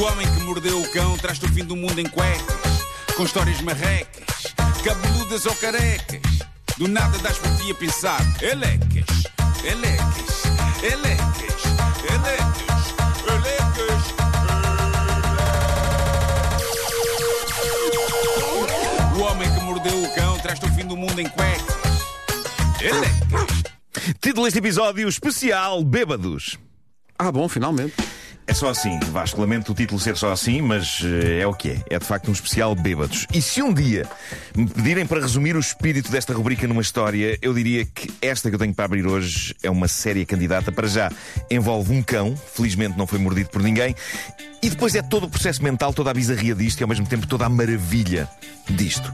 O homem que mordeu o cão traz-te o fim do mundo em cuecas, com histórias marrecas, cabeludas ou carecas. Do nada das por ti a pensar, elecas, elecas, elecas, elecas, elecas. O homem que mordeu o cão traz-te o fim do mundo em cuecas. Elecas. Título deste episódio especial: Bêbados. Ah, bom, finalmente. É só assim, Vasco, lamento o título ser só assim, mas eh, é o que é. É de facto um especial bêbados. E se um dia me pedirem para resumir o espírito desta rubrica numa história, eu diria que esta que eu tenho para abrir hoje é uma séria candidata. Para já, envolve um cão, felizmente não foi mordido por ninguém, e depois é todo o processo mental, toda a bizarria disto e ao mesmo tempo toda a maravilha disto.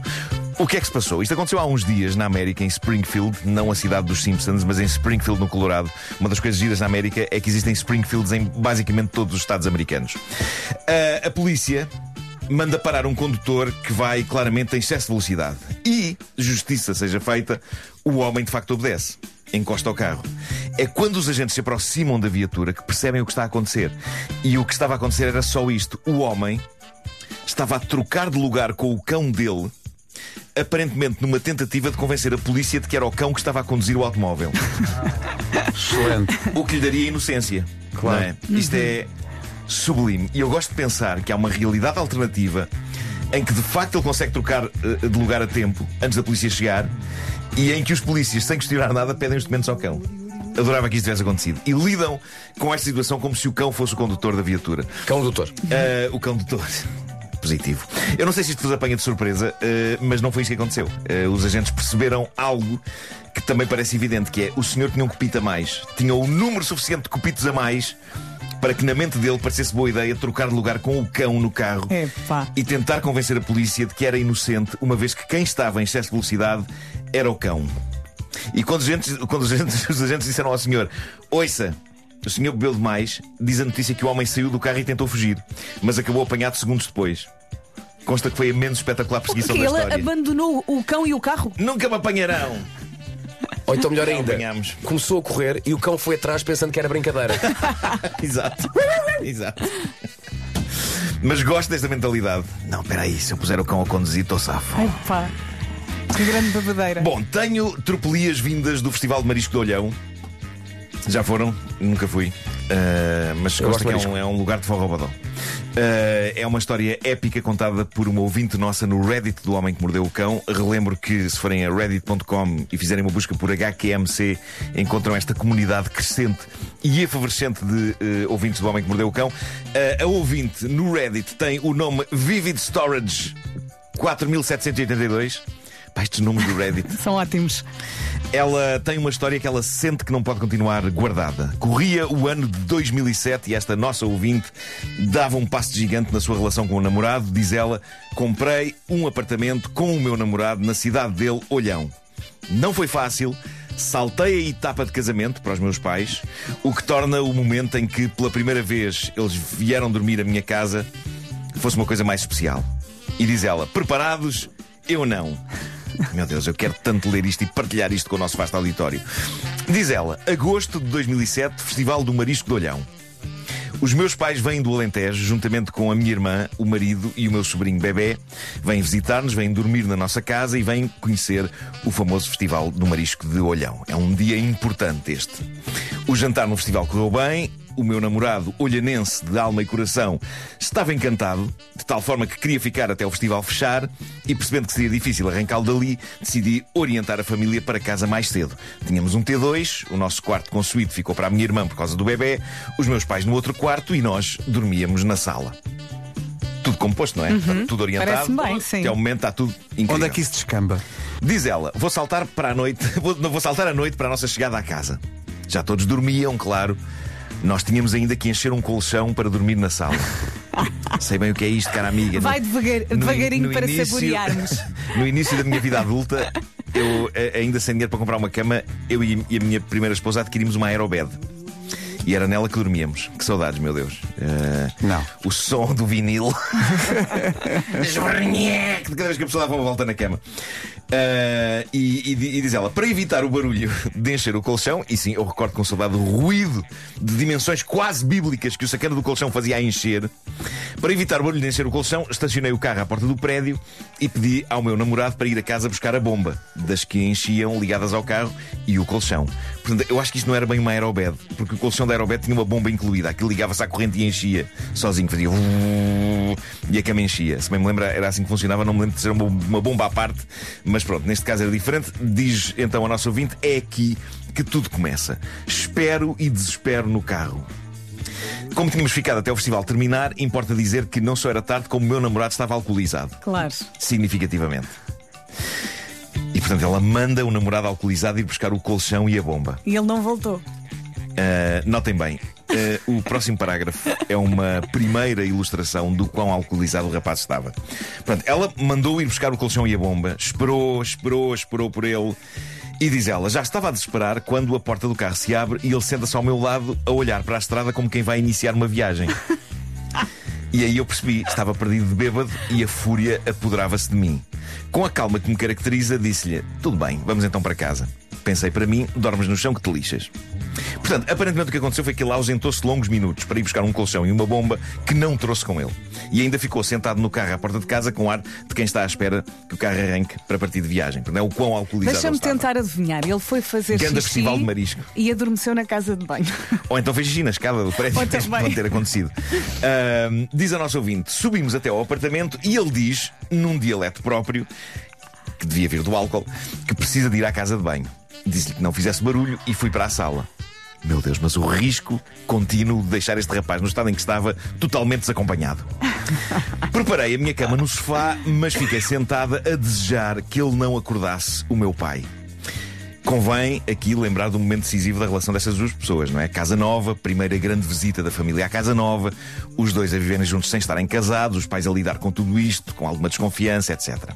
O que é que se passou? Isto aconteceu há uns dias na América, em Springfield, não a cidade dos Simpsons, mas em Springfield, no Colorado. Uma das coisas giras na América é que existem Springfields em basicamente todos os estados americanos. Uh, a polícia manda parar um condutor que vai claramente em excesso de velocidade. E, justiça seja feita, o homem de facto obedece. Encosta ao carro. É quando os agentes se aproximam da viatura que percebem o que está a acontecer. E o que estava a acontecer era só isto: o homem estava a trocar de lugar com o cão dele aparentemente numa tentativa de convencer a polícia de que era o cão que estava a conduzir o automóvel. Excelente. O que lhe daria inocência. Claro. é? Isto é sublime. E eu gosto de pensar que há uma realidade alternativa em que de facto ele consegue trocar eh, de lugar a tempo antes da polícia chegar e em que os polícias, sem questionar nada, pedem os documentos ao cão. Adorava que isto tivesse acontecido. E lidam com esta situação como se o cão fosse o condutor da viatura. Cão doutor. Ah, o cão doutor. Positivo. Eu não sei se isto vos apanha de surpresa, ah, mas não foi isso que aconteceu. Ah, os agentes perceberam algo que também parece evidente, que é o senhor tinha um copito a mais. Tinha o número suficiente de copitos a mais para que na mente dele parecesse boa ideia trocar de lugar com o cão no carro Epá. e tentar convencer a polícia de que era inocente, uma vez que quem estava em excesso de velocidade era o cão. E quando os agentes, quando os agentes, os agentes disseram ao senhor: Ouça, o senhor bebeu demais, diz a notícia que o homem saiu do carro e tentou fugir, mas acabou apanhado segundos depois. Consta que foi a menos espetacular perseguição Porque da ele história. abandonou o cão e o carro? Nunca me apanharão! Ou então melhor ainda, apanhamos. começou a correr e o cão foi atrás pensando que era brincadeira. Exato. Exato. Mas gosto desta mentalidade. Não, espera aí, se eu puser o cão a conduzir, estou safo. Epá. Que grande babadeira. Bom, tenho tropelias vindas do Festival de Marisco de Olhão. Já foram? Nunca fui. Uh, mas Eu gosto gosto que é um, é um lugar de forrobadão. Uh, é uma história épica contada por uma ouvinte nossa no Reddit do Homem que Mordeu o Cão. Relembro que se forem a reddit.com e fizerem uma busca por HQMC, encontram esta comunidade crescente e efervescente de uh, ouvintes do Homem que Mordeu o Cão. Uh, a ouvinte no Reddit tem o nome Vivid Storage 4782. Pá, estes nomes do Reddit. São ótimos. Ela tem uma história que ela sente que não pode continuar guardada. Corria o ano de 2007 e esta nossa ouvinte dava um passo gigante na sua relação com o namorado. Diz ela: Comprei um apartamento com o meu namorado na cidade dele, Olhão. Não foi fácil. Saltei a etapa de casamento para os meus pais, o que torna o momento em que, pela primeira vez, eles vieram dormir à minha casa fosse uma coisa mais especial. E diz ela: Preparados? Eu não. Meu Deus, eu quero tanto ler isto e partilhar isto com o nosso vasto auditório. Diz ela: Agosto de 2007, Festival do Marisco de Olhão. Os meus pais vêm do Alentejo, juntamente com a minha irmã, o marido e o meu sobrinho bebê. Vêm visitar-nos, vêm dormir na nossa casa e vêm conhecer o famoso Festival do Marisco de Olhão. É um dia importante este. O jantar no festival correu bem. O meu namorado, olhanense de alma e coração, estava encantado, de tal forma que queria ficar até o festival fechar e, percebendo que seria difícil arrancá-lo dali, decidi orientar a família para casa mais cedo. Tínhamos um T2, o nosso quarto com suíte ficou para a minha irmã por causa do bebê, os meus pais no outro quarto e nós dormíamos na sala. Tudo composto, não é? Tudo orientado. Parece-me bem, sim. Até o momento está tudo incrível. Onde é que isso descamba? Diz ela, vou saltar para a noite, vou, não vou saltar à noite para a nossa chegada à casa. Já todos dormiam, claro. Nós tínhamos ainda que encher um colchão para dormir na sala. Sei bem o que é isto, cara amiga. Vai devagar- no- devagarinho no para início- saborearmos. No início da minha vida adulta, eu ainda sem dinheiro para comprar uma cama, eu e a minha primeira esposa adquirimos uma aerobed. E era nela que dormíamos. Que saudades, meu Deus. Eh, Não. O som do vinil. Esbarnheque de cada vez que a pessoa dava uma volta na cama. Ah, e, e e diz ela, para evitar o barulho de encher o colchão, e sim, eu recordo com saudade ruído de dimensões quase bíblicas que o sacana do colchão fazia a encher. Para evitar o barulho de encher o colchão, estacionei o carro à porta do prédio e pedi ao meu namorado para ir a casa buscar a bomba, das que enchiam ligadas ao carro e o colchão. Portanto, eu acho que isto não era bem uma aerobed, porque o colchão da aerobed tinha uma bomba incluída. Aquilo ligava-se à corrente e enchia sozinho, fazia e a cama enchia. Se bem me lembro, era assim que funcionava. Não me lembro de ser uma bomba à parte, mas pronto, neste caso era diferente. Diz então a nossa ouvinte: é aqui que tudo começa. Espero e desespero no carro. Como tínhamos ficado até o festival terminar, importa dizer que não só era tarde, como o meu namorado estava alcoolizado. Claro. Significativamente. E portanto ela manda o namorado alcoolizado ir buscar o colchão e a bomba. E ele não voltou. Uh, notem bem, uh, o próximo parágrafo é uma primeira ilustração do quão alcoolizado o rapaz estava. Ela mandou ir buscar o colchão e a bomba, esperou, esperou, esperou por ele. E diz ela, já estava a desesperar quando a porta do carro se abre e ele senta-se ao meu lado a olhar para a estrada como quem vai iniciar uma viagem. E aí eu percebi, estava perdido de bêbado e a fúria apoderava-se de mim. Com a calma que me caracteriza, disse-lhe: Tudo bem, vamos então para casa. Pensei para mim, dormes no chão que te lixas. Portanto, aparentemente o que aconteceu foi que ele ausentou-se longos minutos para ir buscar um colchão e uma bomba que não trouxe com ele. E ainda ficou sentado no carro à porta de casa com ar de quem está à espera que o carro arranque para partir de viagem. Portanto, é o quão alcoolizado Deixa-me tentar adivinhar. Ele foi fazer Ganda xixi festival de marisco. e adormeceu na casa de banho. Ou então fez xixi na escada do prédio. Também. pode ter acontecido. Ahm, diz a nossa ouvinte: subimos até ao apartamento e ele diz, num dialeto próprio, que devia vir do álcool, que precisa de ir à casa de banho. Disse-lhe que não fizesse barulho e fui para a sala. Meu Deus, mas o risco contínuo de deixar este rapaz no estado em que estava totalmente desacompanhado. Preparei a minha cama no sofá, mas fiquei sentada a desejar que ele não acordasse o meu pai. Convém aqui lembrar do momento decisivo da relação destas duas pessoas, não é? Casa nova, primeira grande visita da família à casa nova, os dois a viverem juntos sem estarem casados, os pais a lidar com tudo isto, com alguma desconfiança, etc.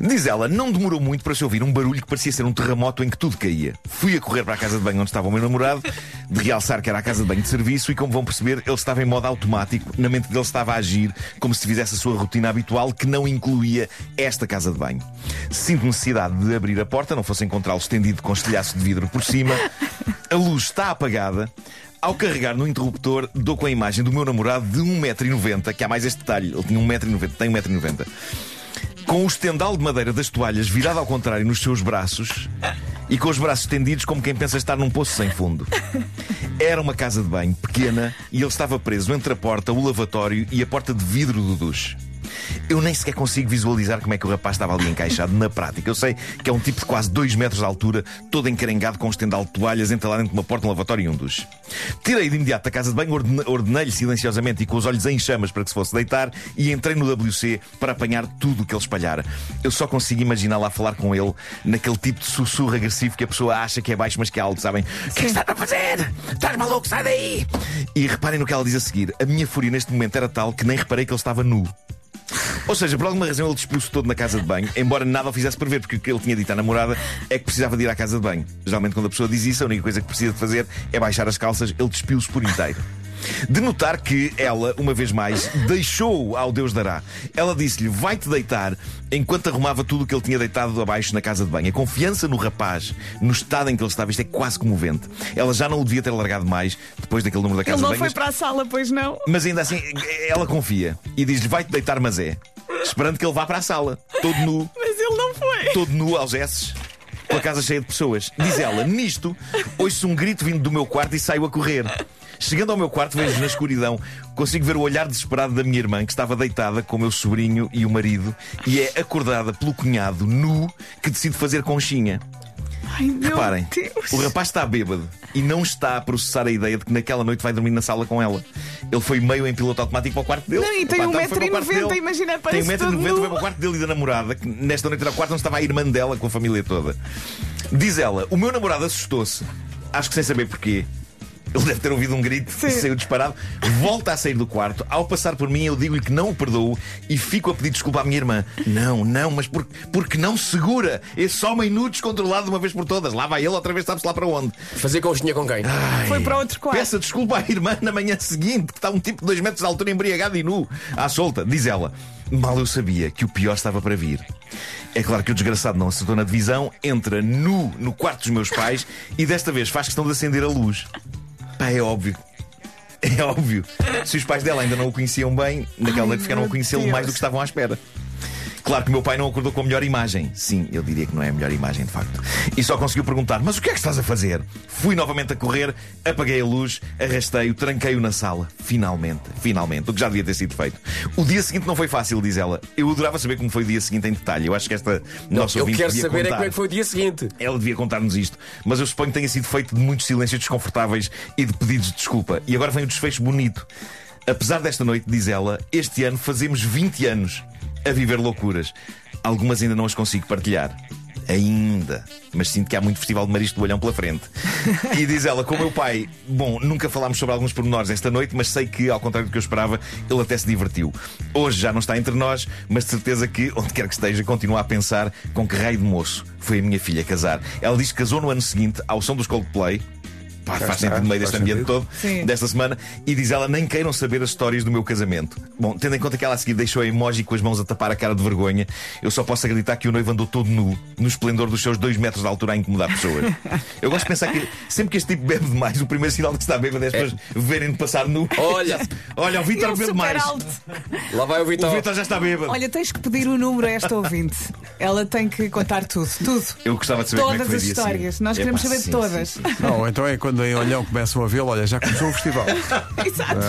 Diz ela, não demorou muito para se ouvir um barulho que parecia ser um terremoto em que tudo caía. Fui a correr para a casa de banho onde estava o meu namorado, de realçar que era a casa de banho de serviço, e como vão perceber, ele estava em modo automático, na mente dele estava a agir como se fizesse a sua rotina habitual, que não incluía esta casa de banho. Sinto necessidade de abrir a porta, não fosse encontrá-lo estendido com estilhaço de vidro por cima. A luz está apagada. Ao carregar no interruptor, dou com a imagem do meu namorado de 1,90m, que há mais este detalhe, ele tinha 1,90m, tem 1,90m com o estendal de madeira das toalhas virado ao contrário nos seus braços e com os braços estendidos como quem pensa estar num poço sem fundo. Era uma casa de banho pequena e ele estava preso entre a porta, o lavatório e a porta de vidro do duche. Eu nem sequer consigo visualizar como é que o rapaz estava ali encaixado na prática. Eu sei que é um tipo de quase 2 metros de altura, todo encarengado com um estendal de toalhas, entalado dentro de uma porta, um lavatório e um duche. Tirei de imediato da casa de banho, ordene- ordenei-lhe silenciosamente e com os olhos em chamas para que se fosse deitar e entrei no WC para apanhar tudo o que ele espalhara. Eu só consigo imaginar lá falar com ele naquele tipo de sussurro agressivo que a pessoa acha que é baixo, mas que é alto, sabem? O que é que estás a fazer? Estás maluco? Sai daí! E reparem no que ela diz a seguir. A minha fúria neste momento era tal que nem reparei que ele estava nu. Ou seja, por alguma razão ele despiu-se todo na casa de banho, embora nada o fizesse prever, porque o que ele tinha dito à namorada é que precisava de ir à casa de banho. Geralmente, quando a pessoa diz isso, a única coisa que precisa de fazer é baixar as calças, ele despiu-se por inteiro. De notar que ela, uma vez mais, deixou ao Deus dará. Ela disse-lhe: vai-te deitar, enquanto arrumava tudo o que ele tinha deitado abaixo na casa de banho. A confiança no rapaz, no estado em que ele estava, isto é quase comovente. Ela já não o devia ter largado mais depois daquele número da casa Ele não de banho. foi mas- para a sala, pois não? mas ainda assim, ela confia e diz-lhe: vai-te deitar, mas é. Esperando que ele vá para a sala, todo nu, Mas ele não foi. todo nu aos esses, com a casa cheia de pessoas. Diz ela: nisto, ouço um grito vindo do meu quarto e saio a correr. Chegando ao meu quarto, vejo na escuridão, consigo ver o olhar desesperado da minha irmã, que estava deitada com o meu sobrinho e o marido, e é acordada pelo cunhado nu que decide fazer conchinha. Ai, meu Reparem, Deus. o rapaz está bêbado e não está a processar a ideia de que naquela noite vai dormir na sala com ela. Ele foi meio em piloto automático para o quarto dele. Não, e tem Epá, um então foi para o quarto 1,90m, dele. imagina, Tem parece 1,90m, todo foi nu. para o quarto dele e da namorada, que nesta noite era o quarto onde estava a irmã dela com a família toda. Diz ela: O meu namorado assustou-se, acho que sem saber porquê. Ele deve ter ouvido um grito e saiu disparado. Volta a sair do quarto. Ao passar por mim, eu digo-lhe que não o perdoo e fico a pedir desculpa à minha irmã. Não, não, mas por, porque não segura esse homem nu descontrolado de uma vez por todas. Lá vai ele, outra vez sabe-se lá para onde. Fazer conchinha com quem? Foi para outro quarto. Peça desculpa à irmã na manhã seguinte, que está um tipo de dois metros de altura embriagado e nu, à solta. Diz ela. Mal eu sabia que o pior estava para vir. É claro que o desgraçado não acertou na divisão, entra nu no quarto dos meus pais e desta vez faz questão de acender a luz. Pá, é óbvio. É óbvio. Se os pais dela ainda não o conheciam bem, naquela Ai, noite ficaram a conhecê-lo mais do que estavam à espera. Claro que o meu pai não acordou com a melhor imagem. Sim, eu diria que não é a melhor imagem, de facto. E só conseguiu perguntar: Mas o que é que estás a fazer? Fui novamente a correr, apaguei a luz, arrastei-o, tranquei-o na sala. Finalmente, finalmente, o que já devia ter sido feito. O dia seguinte não foi fácil, diz ela. Eu adorava saber como foi o dia seguinte em detalhe. Eu acho que esta nossa eu ouvinte quero devia saber é contar. como é que foi o dia seguinte. Ela devia contar-nos isto, mas eu suponho que tenha sido feito de muitos silêncios desconfortáveis e de pedidos de desculpa. E agora vem o desfecho bonito. Apesar desta noite, diz ela, este ano fazemos 20 anos a viver loucuras. Algumas ainda não as consigo partilhar. Ainda. Mas sinto que há muito festival de marisco do olhão pela frente. E diz ela, com o meu pai, bom, nunca falámos sobre alguns pormenores esta noite, mas sei que, ao contrário do que eu esperava, ele até se divertiu. Hoje já não está entre nós, mas de certeza que, onde quer que esteja, continua a pensar com que raio de moço foi a minha filha casar. Ela diz que casou no ano seguinte, ao som dos Coldplay. Pá, faz sentido no meio deste ambiente sentido. todo, Sim. desta semana, e diz ela: nem queiram saber as histórias do meu casamento. Bom, tendo em conta que ela a seguir deixou a emoji com as mãos a tapar a cara de vergonha, eu só posso acreditar que o noivo andou todo nu, no esplendor dos seus dois metros de altura a incomodar pessoas. Eu gosto de pensar que sempre que este tipo bebe demais, o primeiro sinal de que está bêbado é as pessoas verem-no passar nu. Olha. Olha, o Vitor bebe super mais. alto. Lá vai o O Vitor. Vitor já está bêbado. Olha, tens que pedir o número a esta ouvinte. Ela tem que contar tudo, tudo. Eu gostava de saber como é que Todas foi as histórias. Nós queremos Epá, saber de sim, todas. sim, sim. Não, então é quando em Olhão começam a vê-lo, olha, já começou o festival. Exato.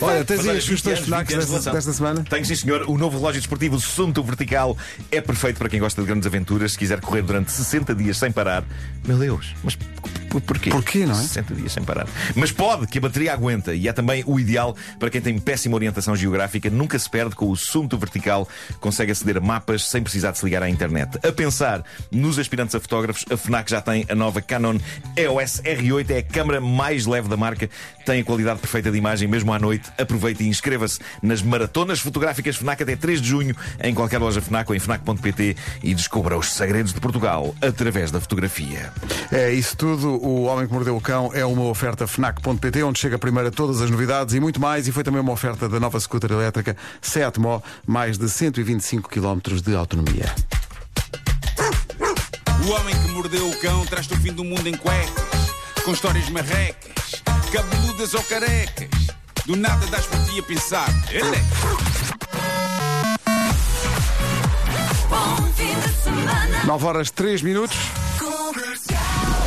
Olha, tens aí as 20 sugestões anos, FNACs 20 anos de desta, desta semana? Tenho sim, senhor. O novo relógio desportivo Sunto Vertical é perfeito para quem gosta de grandes aventuras. Se quiser correr durante 60 dias sem parar, meu Deus, mas porquê? Porquê, não é? 60 dias sem parar. Mas pode, que a bateria aguenta. E é também o ideal para quem tem péssima orientação geográfica. Nunca se perde com o Sunto Vertical. Consegue aceder a mapas sem precisar de se ligar à internet. A pensar nos aspirantes a fotógrafos, a FNAC já tem a nova Canon EOS R8. É a câmara mais leve da marca. Tem a qualidade perfeita de imagem mesmo à noite. Aproveite e inscreva-se nas maratonas fotográficas FNAC até 3 de junho em qualquer loja FNAC ou em FNAC.pt e descubra os segredos de Portugal através da fotografia. É isso tudo. O Homem que Mordeu o Cão é uma oferta FNAC.pt, onde chega primeiro a todas as novidades e muito mais. E foi também uma oferta da nova scooter elétrica Seat Mó, mais de 125 km de autonomia. O homem que mordeu o cão traz-te o fim do mundo em cuecas, com histórias marrecas, cabeludas ou carecas. Do nada das por ti a pensar. Ele é. Bom fim de semana. 9 horas 3 minutos.